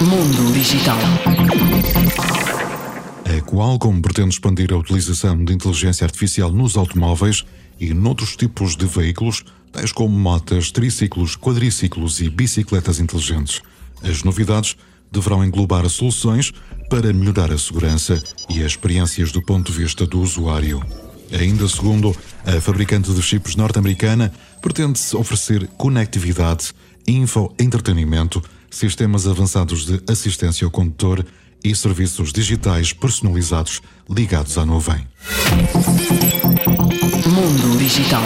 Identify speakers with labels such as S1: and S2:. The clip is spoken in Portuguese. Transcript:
S1: Mundo Digital.
S2: A Qualcomm pretende expandir a utilização de inteligência artificial nos automóveis e noutros tipos de veículos, tais como motas, triciclos, quadriciclos e bicicletas inteligentes. As novidades deverão englobar soluções para melhorar a segurança e as experiências do ponto de vista do usuário. Ainda segundo a fabricante de chips norte-americana, pretende-se oferecer conectividade, info-entretenimento, sistemas avançados de assistência ao condutor e serviços digitais personalizados ligados à nuvem.
S1: Mundo Digital.